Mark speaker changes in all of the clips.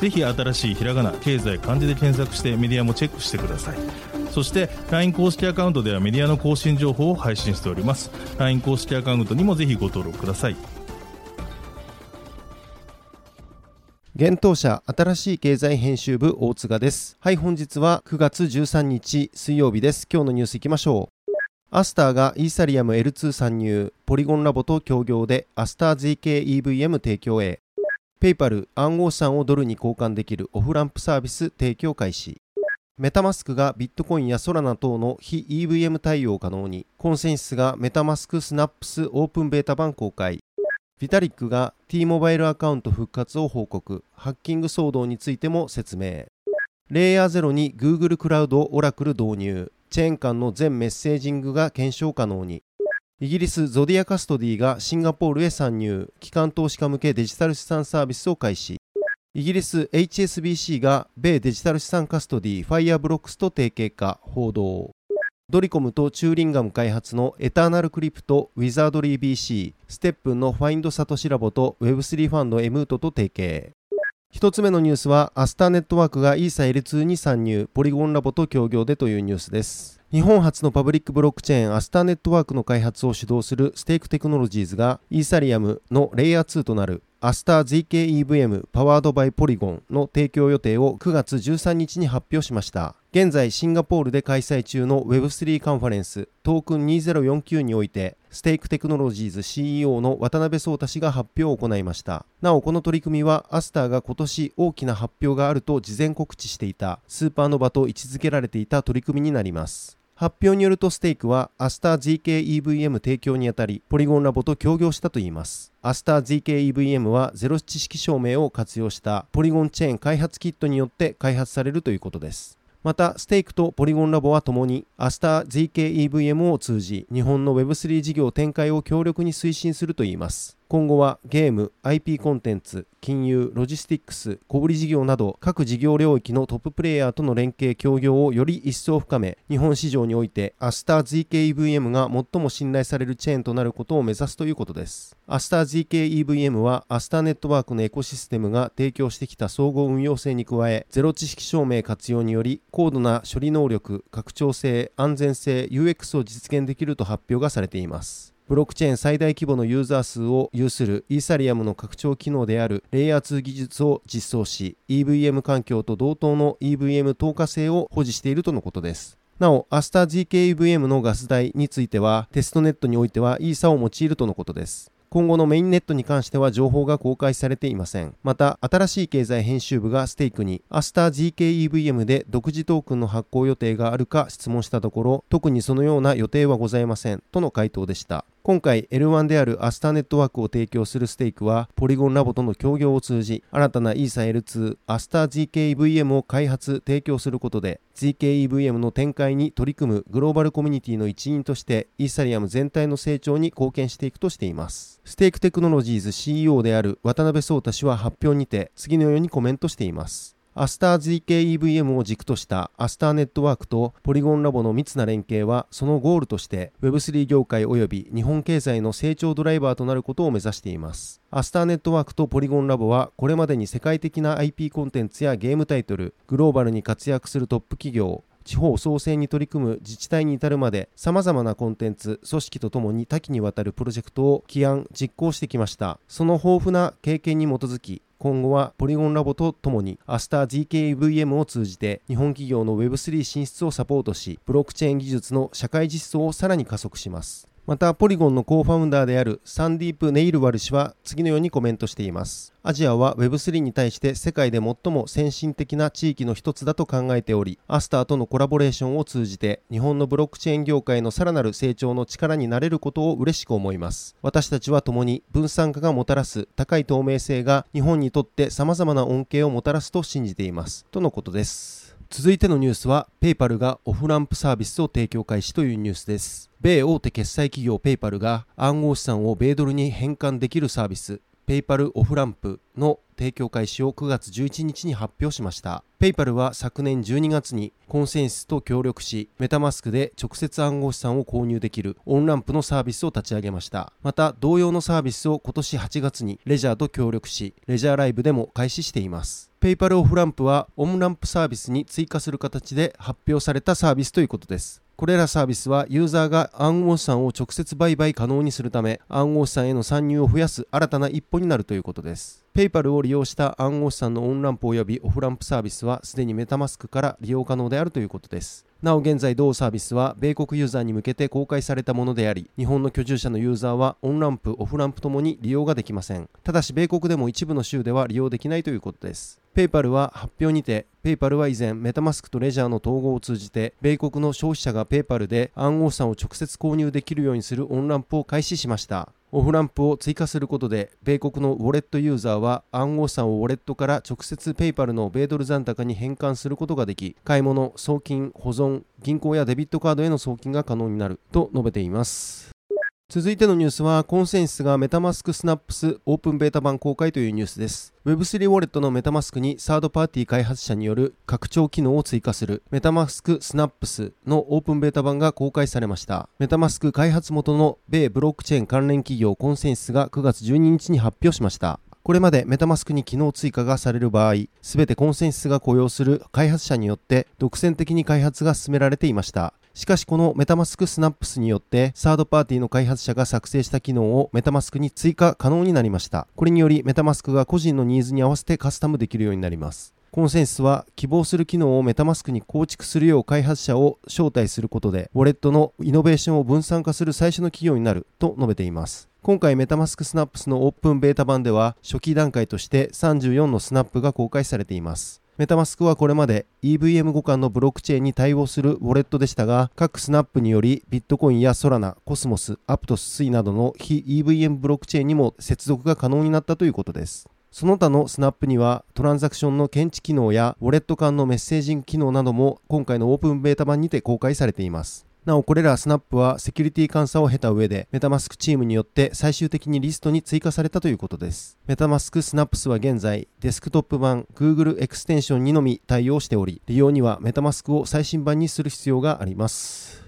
Speaker 1: ぜひ新しいひらがな経済漢字で検索してメディアもチェックしてください。そして LINE 公式アカウントではメディアの更新情報を配信しております。LINE 公式アカウントにもぜひご登録ください。
Speaker 2: 現当社新しい経済編集部大塚です。はい本日は9月13日水曜日です。今日のニュースいきましょう。アスターがイーサリアム L2 参入ポリゴンラボと協業でアスター ZKEVM 提供へ。ペイパル暗号資産をドルに交換できるオフランプサービス提供開始。メタマスクがビットコインやソラナ等の非 EVM 対応可能にコンセンシスがメタマスクスナップスオープンベータ版公開。ビタリックが T モバイルアカウント復活を報告。ハッキング騒動についても説明。レイヤー0に Google クラウドオラクル導入。チェーン間の全メッセージングが検証可能に。イギリスゾディアカストディがシンガポールへ参入。機関投資家向けデジタル資産サービスを開始。イギリス HSBC が米デジタル資産カストディファイアブロックスと提携か報道。ドリコムとチューリンガム開発のエターナルクリプトウィザードリー BC ステップンの Find Satoshi Lab と Web3 ファンドエムートと提携。一つ目のニュースはアスターネットワークがイーサ L2 に参入ポリゴンラボと協業でというニュースです。日本初のパブリックブロックチェーンアスターネットワークの開発を主導するステークテクノロジーズがイーサリアムのレイヤー2となるアスター ZKEVM パワードバイポリゴンの提供予定を9月13日に発表しました。現在シンガポールで開催中の Web3 カンファレンストークン2049においてステークテクノロジーズ CEO の渡辺創太氏が発表を行いました。なおこの取り組みはアスターが今年大きな発表があると事前告知していたスーパーノバと位置づけられていた取り組みになります。発表によるとステークはアスター ZKEVM 提供にあたりポリゴンラボと協業したといいますアスター ZKEVM はゼロ知識証明を活用したポリゴンチェーン開発キットによって開発されるということですまた、ステークとポリゴンラボはともに、アスター ZKEVM を通じ、日本の Web3 事業展開を強力に推進するといいます。今後はゲーム、IP コンテンツ、金融、ロジスティックス、小売事業など各事業領域のトッププレイヤーとの連携協業をより一層深め、日本市場においてアスター ZKEVM が最も信頼されるチェーンとなることを目指すということです。アスター ZKEVM はアスターネットワークのエコシステムが提供してきた相互運用性に加え、ゼロ知識証明活用により高度な処理能力、拡張性、安全性、UX を実現できると発表がされています。ブロックチェーン最大規模のユーザー数を有するイーサリアムの拡張機能であるレイヤー2技術を実装し EVM 環境と同等の EVM 透過性を保持しているとのことですなお、アスター ZKEVM のガス代については、テストネットにおいてはイーサを用いるとのことです。今後のメインネットに関しては情報が公開されていません。また、新しい経済編集部がステークに、アスター GKEVM で独自トークンの発行予定があるか質問したところ、特にそのような予定はございません、との回答でした。今回 L1 であるアスターネットワークを提供するステークはポリゴンラボとの協業を通じ新たなイーサ L2 アスター GKEVM を開発提供することで GKEVM の展開に取り組むグローバルコミュニティの一員としてイーサリアム全体の成長に貢献していくとしています。ステークテクノロジーズ CEO である渡辺創太氏は発表にて次のようにコメントしています。アスター ZKEVM を軸としたアスターネットワークとポリゴンラボの密な連携はそのゴールとして Web3 業界及び日本経済の成長ドライバーとなることを目指しています。アスターネットワークとポリゴンラボはこれまでに世界的な IP コンテンツやゲームタイトル、グローバルに活躍するトップ企業、地方創生に取り組む自治体に至るまで様々なコンテンツ、組織とともに多岐にわたるプロジェクトを起案、実行してきました。その豊富な経験に基づき、今後はポリゴンラボとともにアスター GKVM を通じて日本企業の Web3 進出をサポートし、ブロックチェーン技術の社会実装をさらに加速します。またポリゴンのコーファウンダーであるサンディープ・ネイルワル氏は次のようにコメントしています。アジアは Web3 に対して世界で最も先進的な地域の一つだと考えておりアスターとのコラボレーションを通じて日本のブロックチェーン業界のさらなる成長の力になれることを嬉しく思います。私たちは共に分散化がもたらす高い透明性が日本にとって様々な恩恵をもたらすと信じています。とのことです。続いてのニュースは、ペイパルがオフランプサービスを提供開始というニュースです。米大手決済企業ペイパルが暗号資産を米ドルに変換できるサービス、ペイパルオフランプの提供開始を9月11日に発表しました。ペイパルは昨年12月にコンセンスと協力し、メタマスクで直接暗号資産を購入できるオンランプのサービスを立ち上げました。また、同様のサービスを今年8月に Ledger と協力し、 Ledger Live でも開始しています。ペイパルオフランプはオンランプサービスに追加する形で発表されたサービスということです。これらサービスはユーザーが暗号資産を直接売買可能にするため暗号資産への参入を増やす新たな一歩になるということです。ペイパルを利用した暗号資産のオンランプ及びオフランプサービスはすでにメタマスクから利用可能であるということです。なお現在同サービスは米国ユーザーに向けて公開されたものであり日本の居住者のユーザーはオンランプオフランプともに利用ができませんただし米国でも一部の州では利用できないということですペイパルは発表にて、ペイパルは以前、メタマスクとレジャーの統合を通じて、米国の消費者がペイパルで暗号資産を直接購入できるようにするオンランプを開始しました。オフランプを追加することで、米国のウォレットユーザーは暗号資産をウォレットから直接ペイパルの米ドル残高に変換することができ、買い物、送金、保存、銀行やデビットカードへの送金が可能になると述べています。続いてのニュースは、コンセンスがメタマスクスナップスオープンベータ版公開というニュースです。Web3 ウォレットのメタマスクにサードパーティー開発者による拡張機能を追加するメタマスクスナップスのオープンベータ版が公開されました。メタマスク開発元の米ブロックチェーン関連企業コンセンスが9月12日に発表しました。これまでメタマスクに機能追加がされる場合、すべてコンセンスが雇用する開発者によって独占的に開発が進められていました。しかしこのメタマスクスナップスによってサードパーティーの開発者が作成した機能をメタマスクに追加可能になりました。これによりメタマスクが個人のニーズに合わせてカスタムできるようになります。コンセンスは希望する機能をメタマスクに構築するよう開発者を招待することで、ウォレットのイノベーションを分散化する最初の企業になると述べています。今回メタマスクスナップスのオープンベータ版では初期段階として34のスナップが公開されています。メタマスクはこれまで EVM 互換のブロックチェーンに対応するウォレットでしたが、各スナップによりビットコインやソラナ、コスモス、アプトス、スイなどの非 EVM ブロックチェーンにも接続が可能になったということです。その他のスナップにはトランザクションの検知機能やウォレット間のメッセージング機能なども今回のオープンベータ版にて公開されています。なおこれらスナップはセキュリティ監査を経た上でメタマスクチームによって最終的にリストに追加されたということです。メタマスクスナップスは現在デスクトップ版 Google エクステンションにのみ対応しており利用にはメタマスクを最新版にする必要があります。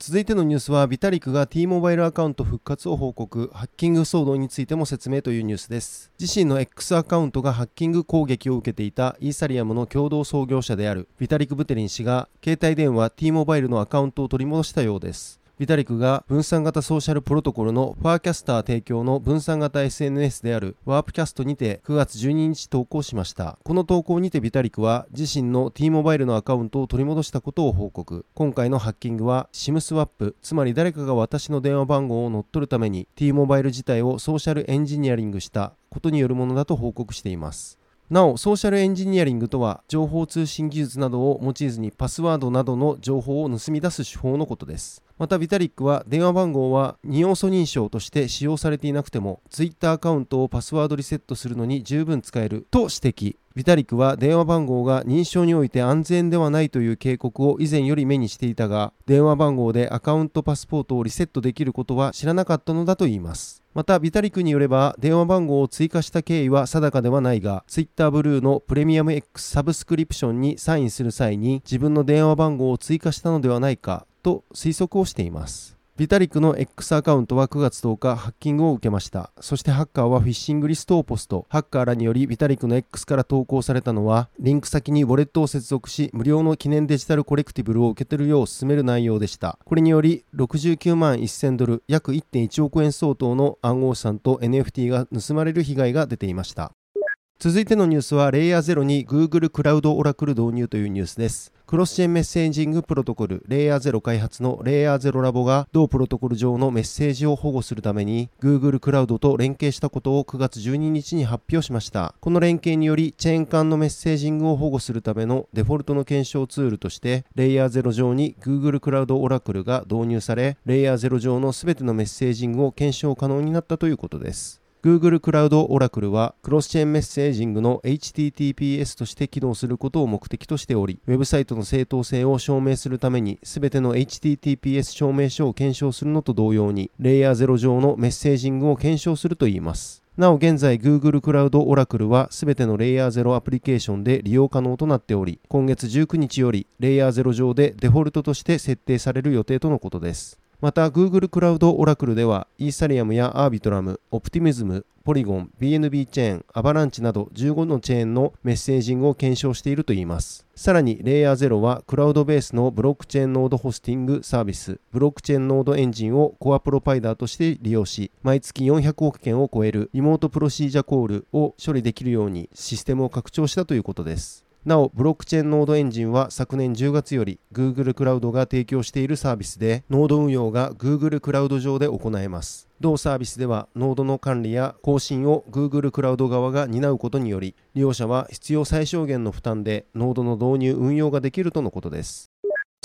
Speaker 2: 続いてのニュースはビタリクが T モバイルアカウント復活を報告。ハッキング騒動についても説明というニュースです。自身の X アカウントがハッキング攻撃を受けていたイーサリアムの共同創業者であるビタリク・ブテリン氏が携帯電話 T モバイルのアカウントを取り戻したようです。ビタリクが分散型ソーシャルプロトコルのファーキャスター提供の分散型 SNS であるワープキャストにて9月12日投稿しました。この投稿にてビタリクは自身の T モバイルのアカウントを取り戻したことを報告。今回のハッキングは SIM スワップ、つまり誰かが私の電話番号を乗っ取るために T モバイル自体をソーシャルエンジニアリングしたことによるものだと報告しています。なお、ソーシャルエンジニアリングとは、情報通信技術などを用いずにパスワードなどの情報を盗み出す手法のことです。また、ビタリックは電話番号は2要素認証として使用されていなくても、Twitter アカウントをパスワードリセットするのに十分使えると指摘。ビタリックは電話番号が認証において安全ではないという警告を以前より目にしていたが、電話番号でアカウントパスポートをリセットできることは知らなかったのだといいます。また、ビタリックによれば、電話番号を追加した経緯は定かではないが、Twitter ブルーのプレミアム X サブスクリプションにサインする際に、自分の電話番号を追加したのではないかと推測をしています。ビタリックの X アカウントは9月10日ハッキングを受けました。そしてハッカーはフィッシングリストをポスト。ハッカーらによりビタリックの X から投稿されたのは、リンク先にウォレットを接続し、無料の記念デジタルコレクティブルを受け取るよう進める内容でした。これにより、69万1000ドル、約1.1億円相当の暗号資産と NFT が盗まれる被害が出ていました。続いてのニュースは、レイヤー0に Google クラウドオラクル導入というニュースです。クロスチェーンメッセージングプロトコルレイヤー0開発のレイヤー0ラボが同プロトコル上のメッセージを保護するために Google クラウドと連携したことを9月12日に発表しました。この連携によりチェーン間のメッセージングを保護するためのデフォルトの検証ツールとしてレイヤー0上に Google クラウドオラクルが導入されレイヤー0上の全てのメッセージングを検証可能になったということです。Google クラウドオラクルはクロスチェーンメッセージングの HTTPS として機能することを目的としており、ウェブサイトの正当性を証明するために全ての HTTPS 証明書を検証するのと同様に、レイヤー0上のメッセージングを検証するといいます。なお現在 Google クラウドオラクルはすべてのレイヤー0アプリケーションで利用可能となっており、今月19日よりレイヤー0上でデフォルトとして設定される予定とのことです。また Google クラウドオラクルではイーサリアムやアービトラム、オプティミズム、ポリゴン、BNB チェーン、アバランチなど15のチェーンのメッセージングを検証しているといいます。さらに、レイヤー0はクラウドベースのブロックチェーンノードホスティングサービス、ブロックチェーンノードエンジンをコアプロバイダーとして利用し、毎月400億件を超えるリモートプロシージャコールを処理できるようにシステムを拡張したということです。なお、ブロックチェーンノードエンジンは昨年10月より Google クラウドが提供しているサービスで、ノード運用が Google クラウド上で行えます。同サービスでは、ノードの管理や更新を Google クラウド側が担うことにより、利用者は必要最小限の負担で、ノードの導入運用ができるとのことです。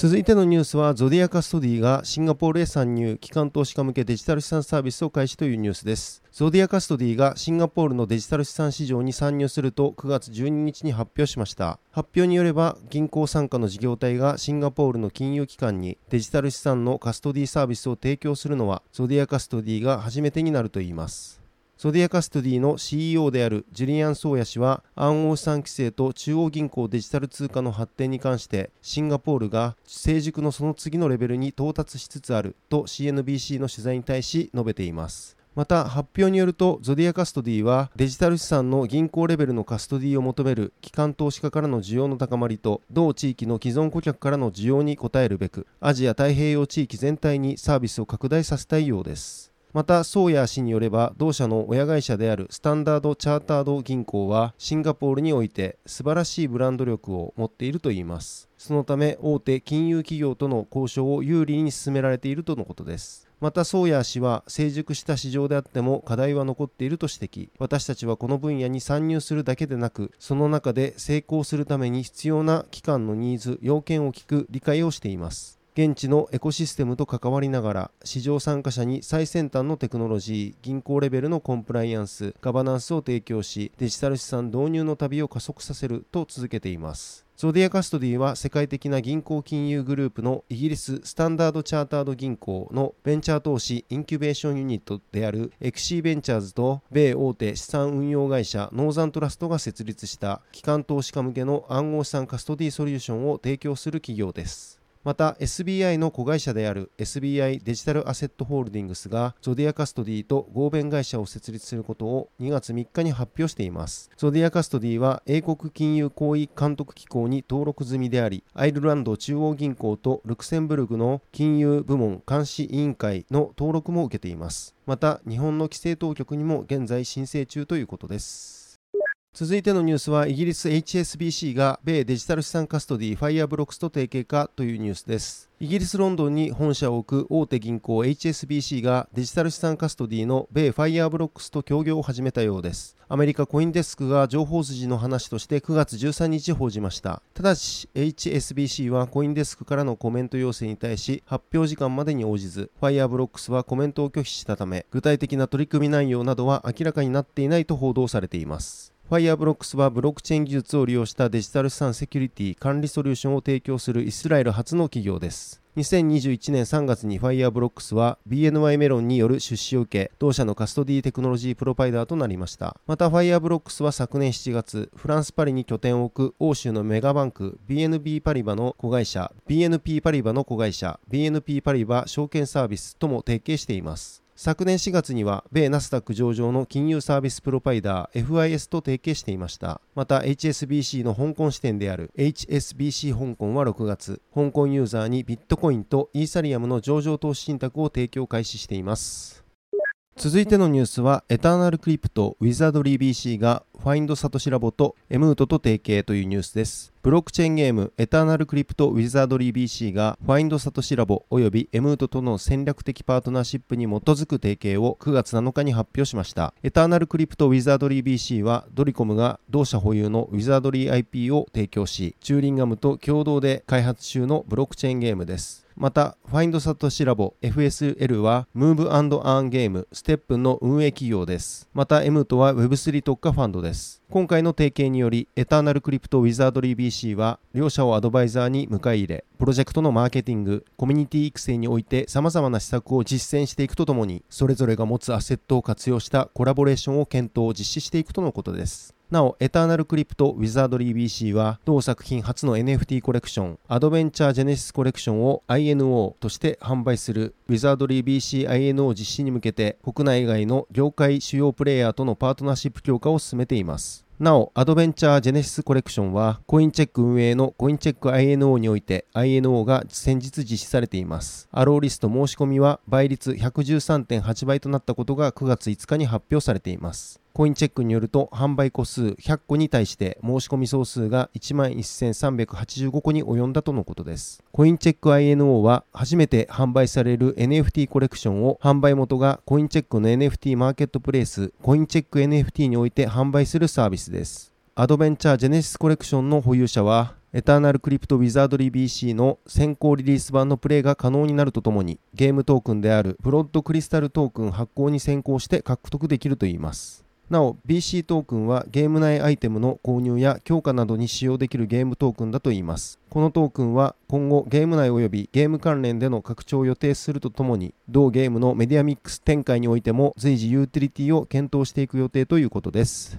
Speaker 2: 続いてのニュースは、ゾディアカストディがシンガポールへ参入、機関投資家向けデジタル資産サービスを開始というニュースです。ゾディアカストディがシンガポールのデジタル資産市場に参入すると9月12日に発表しました。発表によれば、銀行傘下の事業体がシンガポールの金融機関にデジタル資産のカストディサービスを提供するのは、ゾディアカストディが初めてになるといいます。ゾディアカストディの CEO であるジュリアン・ソーヤ氏は暗号資産規制と中央銀行デジタル通貨の発展に関してシンガポールが成熟のその次のレベルに到達しつつあると CNBC の取材に対し述べています。また発表によるとゾディアカストディはデジタル資産の銀行レベルのカストディを求める機関投資家からの需要の高まりと同地域の既存顧客からの需要に応えるべくアジア太平洋地域全体にサービスを拡大させたいようです。また、ソーヤー氏によれば、同社の親会社であるスタンダード・チャータード銀行は、シンガポールにおいて素晴らしいブランド力を持っているといいます。そのため、大手金融企業との交渉を有利に進められているとのことです。また、ソーヤー氏は、成熟した市場であっても課題は残っていると指摘。私たちはこの分野に参入するだけでなく、その中で成功するために必要な機関のニーズ、要件を聞く理解をしています。現地のエコシステムと関わりながら市場参加者に最先端のテクノロジー銀行レベルのコンプライアンスガバナンスを提供しデジタル資産導入の旅を加速させると続けています。ゾディアカストディは世界的な銀行金融グループのイギリススタンダードチャータード銀行のベンチャー投資インキュベーションユニットである SC ベンチャーズと米大手資産運用会社ノーザントラストが設立した機関投資家向けの暗号資産カストディソリューションを提供する企業です。また SBI の子会社である SBI デジタルアセットホールディングスがゾディアカストディと合弁会社を設立することを2月3日に発表しています。ゾディアカストディは英国金融行為監督機構に登録済みでありアイルランド中央銀行とルクセンブルグの金融部門監視委員会の登録も受けています。また日本の規制当局にも現在申請中ということです。続いてのニュースはイギリス HSBC が米デジタル資産カストディファイアブロックスと提携かというニュースです。イギリス・ロンドンに本社を置く大手銀行 HSBC がデジタル資産カストディの米ファイアブロックスと協業を始めたようです。アメリカコインデスクが情報筋の話として9月13日報じました。ただし HSBC はコインデスクからのコメント要請に対し発表時間までに応じずファイアブロックスはコメントを拒否したため具体的な取り組み内容などは明らかになっていないと報道されています。ファイアブロックスはブロックチェーン技術を利用したデジタル資産セキュリティ管理ソリューションを提供するイスラエル発の企業です。2021年3月にファイアブロックスは BNY メロンによる出資を受け、同社のカストディテクノロジープロバイダーとなりました。またファイアブロックスは昨年7月、フランス・パリに拠点を置く欧州のメガバンク BNB パリバの子会社、BNP パリバの子会社、BNP パリバ証券サービスとも提携しています。昨年4月には米ナスダック上場の金融サービスプロバイダー FIS と提携していました。また HSBC の香港支店である HSBC 香港は6月香港ユーザーにビットコインとイーサリアムの上場投資信託を提供開始しています。続いてのニュースはエターナルクリプトウィザードリー BC がファインドサトシラボとエムートと提携というニュースです。ブロックチェーンゲームエターナルクリプトウィザードリー BC がファインドサトシラボおよびエムートとの戦略的パートナーシップに基づく提携を9月7日に発表しました。エターナルクリプトウィザードリー BC はドリコムが同社保有のウィザードリー IP を提供しチューリンガムと共同で開発中のブロックチェーンゲームです。また、ファインドサトシラボ FSL は Move Earn ゲームステップンの運営企業です。また、エムートは Web3 特化ファンドです。今回の提携により、エターナルクリプトウィザードリー BC は、両社をアドバイザーに迎え入れ、プロジェクトのマーケティング、コミュニティ育成において様々な施策を実践していくとともに、それぞれが持つアセットを活用したコラボレーションを検討を、実施していくとのことです。なお、エターナルクリプトウィザードリー BC は、同作品初の NFT コレクション、アドベンチャージェネシスコレクションを INO として販売するウィザードリー BC INO 実施に向けて、国内外の業界主要プレイヤーとのパートナーシップ強化を進めています。なお、アドベンチャージェネシスコレクションは、コインチェック運営のコインチェック INO において INO が先日実施されています。アローリスト申し込みは倍率113.8倍となったことが9月5日に発表されています。コインチェックによると販売個数100個に対して申し込み総数が11,385個に及んだとのことです。コインチェック INO は初めて販売される NFT コレクションを販売元がコインチェックの NFT マーケットプレイスコインチェック NFT において販売するサービスです。アドベンチャージェネシスコレクションの保有者はエターナルクリプトウィザードリー BC の先行リリース版のプレイが可能になるとともにゲームトークンであるブロッドクリスタルトークン発行に先行して獲得できるといいます。なお BC トークンはゲーム内アイテムの購入や強化などに使用できるゲームトークンだといいます。このトークンは今後ゲーム内及びゲーム関連での拡張を予定するとともに同ゲームのメディアミックス展開においても随時ユーティリティを検討していく予定ということです。